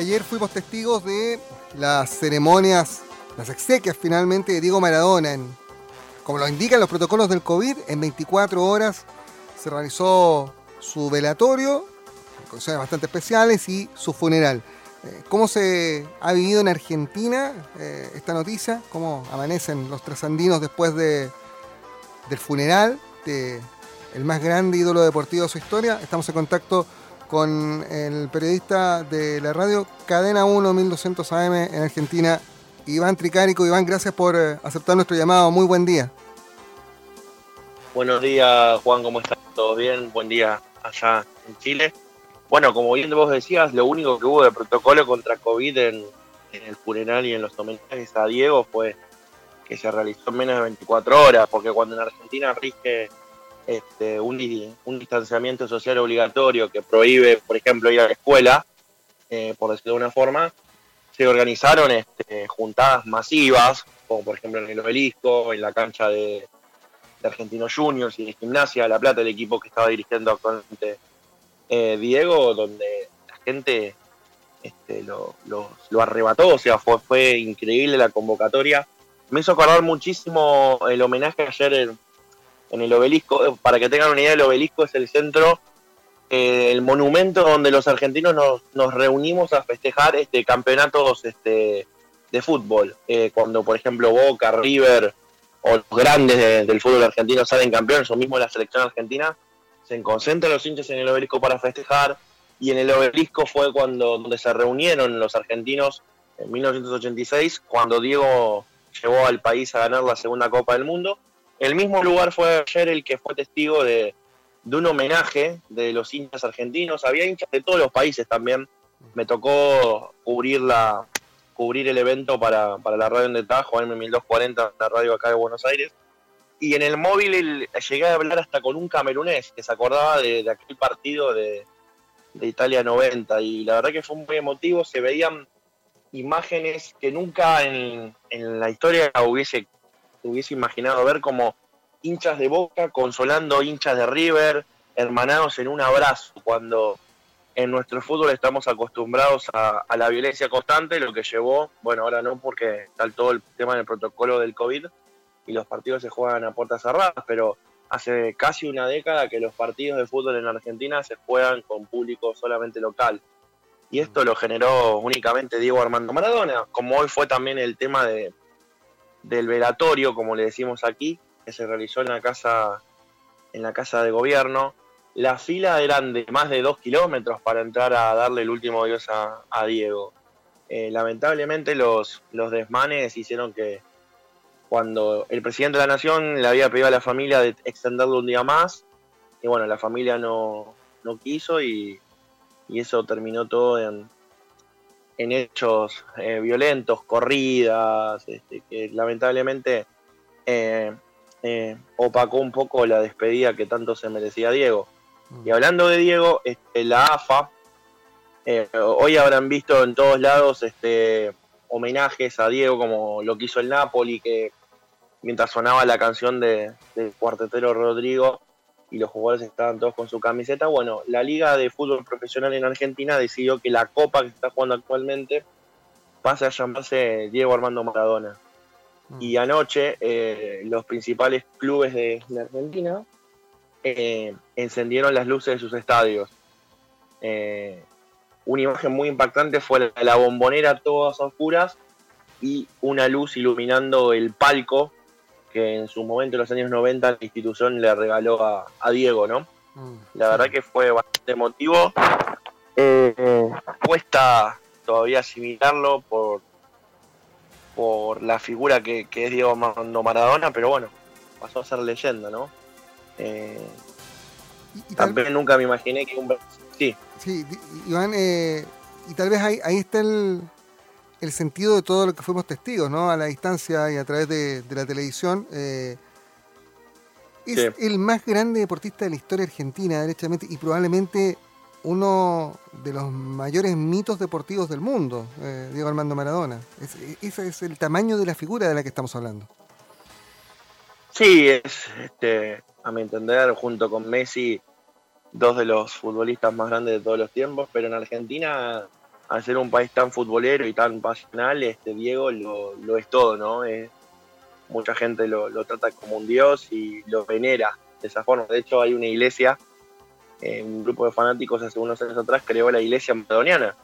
ayer fuimos testigos de las ceremonias, las exequias finalmente de Diego Maradona. como lo indican los protocolos del COVID, en 24 horas se realizó su velatorio, con condiciones bastante especiales, y su funeral. Eh, ¿Cómo se ha vivido en Argentina eh, esta noticia? ¿Cómo amanecen los trasandinos después de, del funeral de el más grande ídolo deportivo de su historia? Estamos en contacto con el periodista de la radio Cadena 1 1200 AM en Argentina, Iván Tricárico. Iván, gracias por eh, aceptar nuestro llamado. Muy buen día. Buenos días, Juan, ¿cómo estás? ¿Todo bien? Buen día allá en Chile. Bueno, como bien vos decías, lo único que hubo de protocolo contra COVID en, el funeral y en los homenajes a Diego fue que se realizó en menos de 24 horas, porque cuando en Argentina rige este, un, distanciamiento social obligatorio que prohíbe, por ejemplo, ir a la escuela, eh, por decirlo de una forma, se organizaron este, juntadas masivas, como por ejemplo en el obelisco, en la cancha de, Argentinos Juniors y de Gimnasia, La Plata, el equipo que estaba dirigiendo actualmente eh, Diego, donde la gente este, lo, arrebató, o sea, fue, fue increíble la convocatoria. Me hizo acordar muchísimo el homenaje ayer en, el obelisco. Eh, para que tengan una idea, el obelisco es el centro, eh, el monumento donde los argentinos nos, reunimos a festejar este campeonatos este, de fútbol. Eh, cuando, por ejemplo, Boca, River o los grandes del fútbol argentino salen campeones, o mismo la selección argentina, se concentran los hinchas en el obelisco para festejar. Y en el obelisco fue cuando donde se reunieron los argentinos en 1986, cuando Diego llevó al país a ganar la segunda Copa del Mundo el mismo lugar fue ayer el que fue testigo de, un homenaje de los hinchas argentinos. Había hinchas de todos los países también. Me tocó cubrir la cubrir el evento para, la radio en de Tajo, M1240, la radio acá de Buenos Aires. Y en el móvil llegué a hablar hasta con un camerunés que se acordaba de, aquel partido de, Italia 90. Y la verdad que fue muy emotivo. Se veían imágenes que nunca en, en la historia hubiese hubiese imaginado ver como hinchas de Boca consolando hinchas de River, hermanados en un abrazo, cuando en nuestro fútbol estamos acostumbrados a, la violencia constante, lo que llevó, bueno, ahora no porque está todo el tema del protocolo del COVID y los partidos se juegan a puertas cerradas, pero hace casi una década que los partidos de fútbol en Argentina se juegan con público solamente local. Y esto lo generó únicamente Diego Armando Maradona, como hoy fue también el tema de, del velatorio, como le decimos aquí, que se realizó en la casa, en la casa de gobierno. La fila eran de más de dos kilómetros para entrar a darle el último adiós a, Diego. Eh, lamentablemente los, los desmanes hicieron que cuando el presidente de la nación le había pedido a la familia de extenderlo un día más, y bueno, la familia no, no quiso y, y eso terminó todo en, en hechos eh, violentos, corridas, este, que lamentablemente eh, eh, opacó un poco la despedida que tanto se merecía Diego. Mm. Y hablando de Diego, este, la AFA, hoy habrán visto en todos lados este, homenajes a Diego como lo que hizo el Napoli, que mientras sonaba la canción de, del cuartetero Rodrigo, y los jugadores estaban todos con su camiseta. Bueno, la Liga de Fútbol Profesional en Argentina decidió que la copa que está jugando actualmente pase a llamarse Diego Armando Maradona. Mm. Y anoche eh, los principales clubes de, Argentina eh, encendieron las luces de sus estadios. Eh, una imagen muy impactante fue la, la bombonera todas oscuras y una luz iluminando el palco que en su momento, en los años 90, la institución le regaló a, Diego, ¿no? Mm, la verdad que fue bastante emotivo. Eh, cuesta todavía asimilarlo por, por la figura que, es Diego Maradona, pero bueno, pasó a ser leyenda, ¿no? Eh, también nunca me imaginé que un... Sí. Sí, Iván, eh, y tal vez ahí, ahí está el, el sentido de todo lo que fuimos testigos, ¿no? A la distancia y a través de, la televisión. Eh, es el más grande deportista de la historia argentina, derechamente, y probablemente uno de los mayores mitos deportivos del mundo, eh, Diego Armando Maradona. ese es el tamaño de la figura de la que estamos hablando. Sí, es, este, a mi entender, junto con Messi, dos de los futbolistas más grandes de todos los tiempos, pero en Argentina al ser un país tan futbolero y tan pasional, este Diego lo, es todo, ¿no? mucha gente lo, trata como un dios y lo venera de esa forma. De hecho, hay una iglesia, eh, un grupo de fanáticos hace unos años atrás creó la iglesia maradoniana.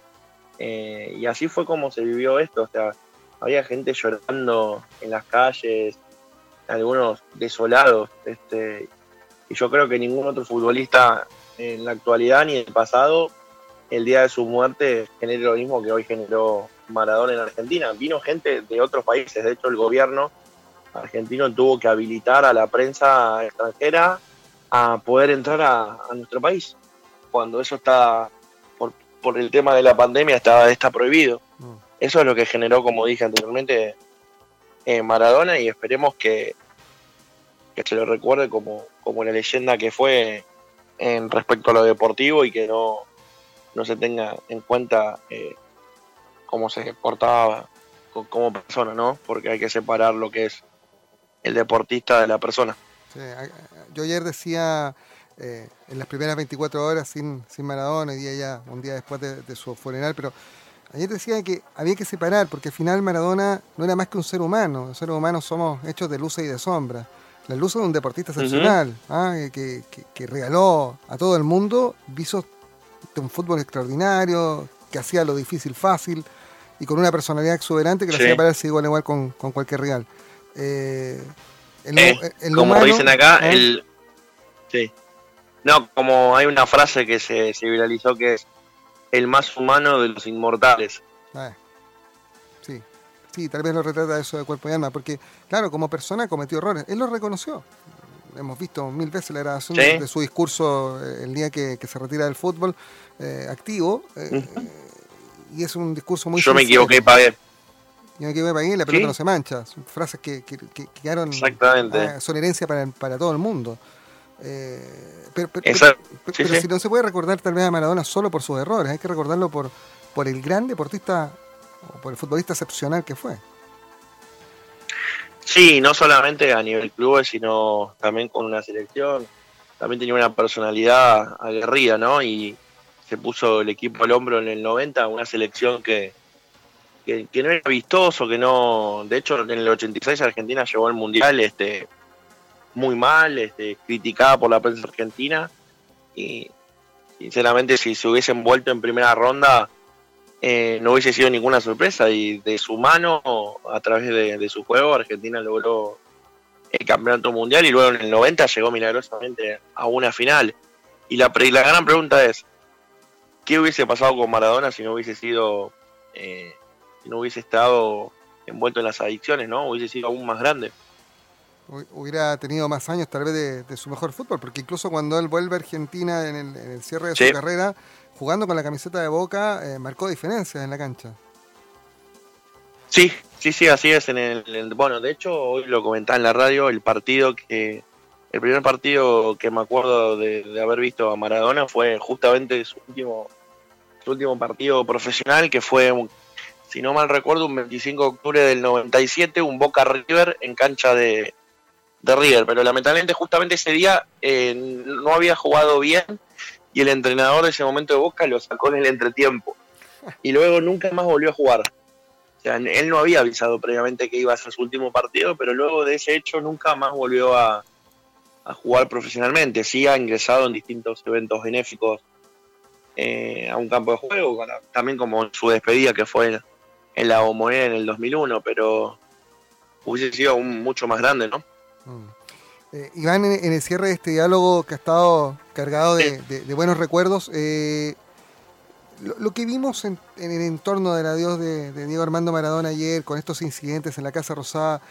Eh, y así fue como se vivió esto. O sea, había gente llorando en las calles, algunos desolados. Este, y yo creo que ningún otro futbolista en la actualidad ni en el pasado, el día de su muerte, genera lo mismo que hoy generó Maradona en Argentina. Vino gente de otros países, de hecho el gobierno argentino tuvo que habilitar a la prensa extranjera a poder entrar a, nuestro país. Cuando eso está, por, el tema de la pandemia, está, está prohibido. Mm. Eso es lo que generó, como dije anteriormente, eh, Maradona y esperemos que, que se lo recuerde como, como la leyenda que fue en respecto a lo deportivo y que no, no se tenga en cuenta eh, cómo se portaba como persona, ¿no? Porque hay que separar lo que es el deportista de la persona. yo ayer decía eh, en las primeras 24 horas sin, sin Maradona, y día ya, un día después de, su funeral, pero ayer decía que había que separar, porque al final Maradona no era más que un ser humano, los seres humanos somos hechos de luces y de sombras. La luz de un deportista excepcional, ¿ah? que, que, regaló a todo el mundo visos de un fútbol extraordinario, que hacía lo difícil fácil y con una personalidad exuberante que lo hacía pararse igual igual con, con cualquier rival. Eh, eh, como dicen acá, ¿eh? el. Sí. No, como hay una frase que se, viralizó que es el más humano de los inmortales. sí, sí, tal vez lo retrata eso de cuerpo y alma, porque, claro, como persona cometió errores. Él lo reconoció. Hemos visto mil veces la grabación de su discurso el día que, se retira del fútbol activo. y es un discurso muy. Yo me equivoqué, ver yo me quedé para ahí la pelota no se mancha. Son frases que, que, quedaron. Exactamente. Ah, son herencia para, para, todo el mundo. Eh, pero, si no se puede recordar tal vez a Maradona solo por sus errores, hay que recordarlo por, por el gran deportista o por el futbolista excepcional que fue. Sí, no solamente a nivel clubes, sino también con una selección. También tenía una personalidad aguerrida, ¿no? Y se puso el equipo al hombro en el 90, una selección que, que, no era vistoso, que no. De hecho, en el 86 Argentina llegó al mundial este, muy mal, este, criticada por la prensa argentina. Y sinceramente, si se hubiesen vuelto en primera ronda, eh, no hubiese sido ninguna sorpresa. Y de su mano, a través de, su juego, Argentina logró el campeonato mundial y luego en el 90 llegó milagrosamente a una final. Y la, la gran pregunta es: ¿qué hubiese pasado con Maradona si no hubiese sido eh, no hubiese estado envuelto en las adicciones, ¿no? Hubiese sido aún más grande. Hubiera tenido más años tal vez de, su mejor fútbol, porque incluso cuando él vuelve a Argentina en el, cierre de su carrera, jugando con la camiseta de Boca, eh, marcó diferencias en la cancha. Sí, sí, sí, así es. En el, bueno, de hecho, hoy lo comentaba en la radio, el partido que, el primer partido que me acuerdo de, de haber visto a Maradona fue justamente su último, su último partido profesional, que fue si no mal recuerdo, un 25 de octubre del 97, un Boca River en cancha de, River. Pero lamentablemente justamente ese día eh, no había jugado bien y el entrenador de ese momento de Boca lo sacó en el entretiempo. Y luego nunca más volvió a jugar. O sea, él no había avisado previamente que iba a ser su último partido, pero luego de ese hecho nunca más volvió a, jugar profesionalmente. Sí ha ingresado en distintos eventos benéficos eh, a un campo de juego, también como su despedida que fue en la Bombonera en el 2001, pero hubiese sido aún mucho más grande, ¿no? Mm. Eh, Iván, en, el cierre de este diálogo que ha estado cargado de, buenos recuerdos, eh, lo, que vimos en, el entorno del adiós de, de, Diego Armando Maradona ayer, con estos incidentes en la Casa Rosada,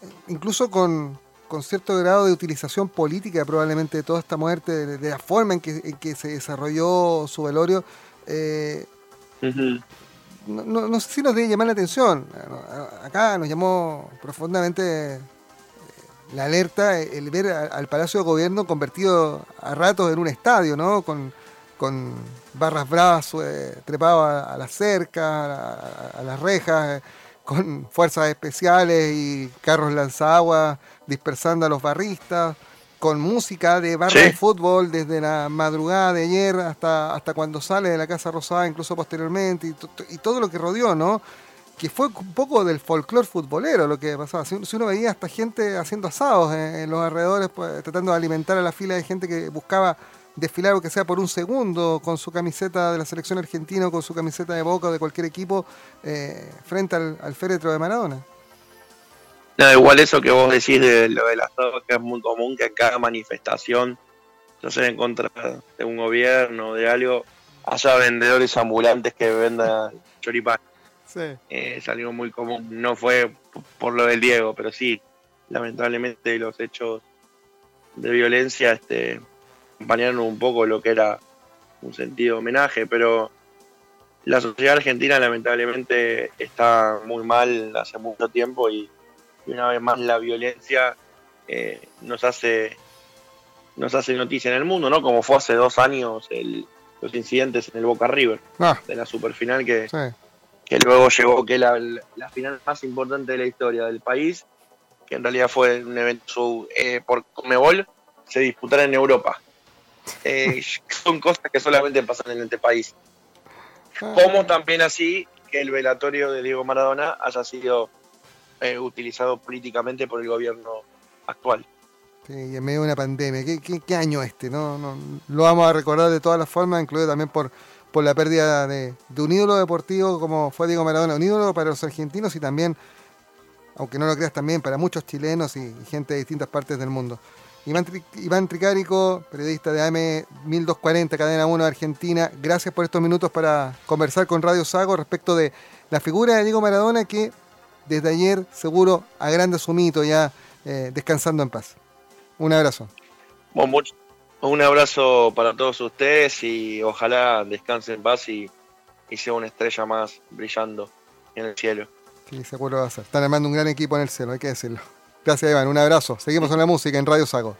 eh, incluso con, cierto grado de utilización política probablemente de toda esta muerte, de, la forma en que, se desarrolló su velorio, no, no, sé si nos debe llamar la atención. Acá nos llamó profundamente eh, la alerta el ver al Palacio de Gobierno convertido a ratos en un estadio, ¿no? Con, barras bravas eh, trepadas a, las cercas, a, las rejas, con fuerzas especiales y carros lanzaguas dispersando a los barristas, con música de barra de fútbol desde la madrugada de ayer hasta, hasta cuando sale de la Casa Rosada, incluso posteriormente, y, todo lo que rodeó, ¿no? Que fue un poco del folclore futbolero lo que pasaba. Si, uno veía hasta gente haciendo asados en, los alrededores, pues, tratando de alimentar a la fila de gente que buscaba desfilar, aunque sea por un segundo, con su camiseta de la selección argentina o con su camiseta de Boca o de cualquier equipo, eh, frente al, féretro de Maradona. No, igual eso que vos decís de lo del asado, que es muy común que en cada manifestación, se en contra de un gobierno, de algo, haya vendedores ambulantes que vendan choripán. Sí. Eh, es algo muy común. No fue por lo del Diego, pero sí, lamentablemente los hechos de violencia este, acompañaron un poco lo que era un sentido de homenaje, pero la sociedad argentina lamentablemente está muy mal hace mucho tiempo y y una vez más la violencia eh, nos hace nos hace noticia en el mundo, ¿no? Como fue hace dos años los incidentes en el Boca River ah. de la superfinal que, que luego llegó que la, la final más importante de la historia del país, que en realidad fue un evento eh, por Comebol, se disputara en Europa. Eh, son cosas que solamente pasan en este país. Ah. Como también así que el velatorio de Diego Maradona haya sido eh, utilizado políticamente por el gobierno actual. Sí, en medio de una pandemia. ¿Qué, año este? ¿no? No, lo vamos a recordar de todas las formas, incluido también por, por la pérdida de, un ídolo deportivo como fue Diego Maradona, un ídolo para los argentinos y también, aunque no lo creas, también para muchos chilenos y, gente de distintas partes del mundo. Iván, Iván Tricárico, periodista de AM 1240, Cadena 1 Argentina, gracias por estos minutos para conversar con Radio Sago respecto de la figura de Diego Maradona que desde ayer, seguro, a grande sumito ya eh, descansando en paz. Un abrazo. Un abrazo para todos ustedes y ojalá descansen en paz y, sea una estrella más brillando en el cielo. Sí, seguro va a ser. Están armando un gran equipo en el cielo, hay que decirlo. Gracias, Iván. Un abrazo. Seguimos con la música en Radio Sago.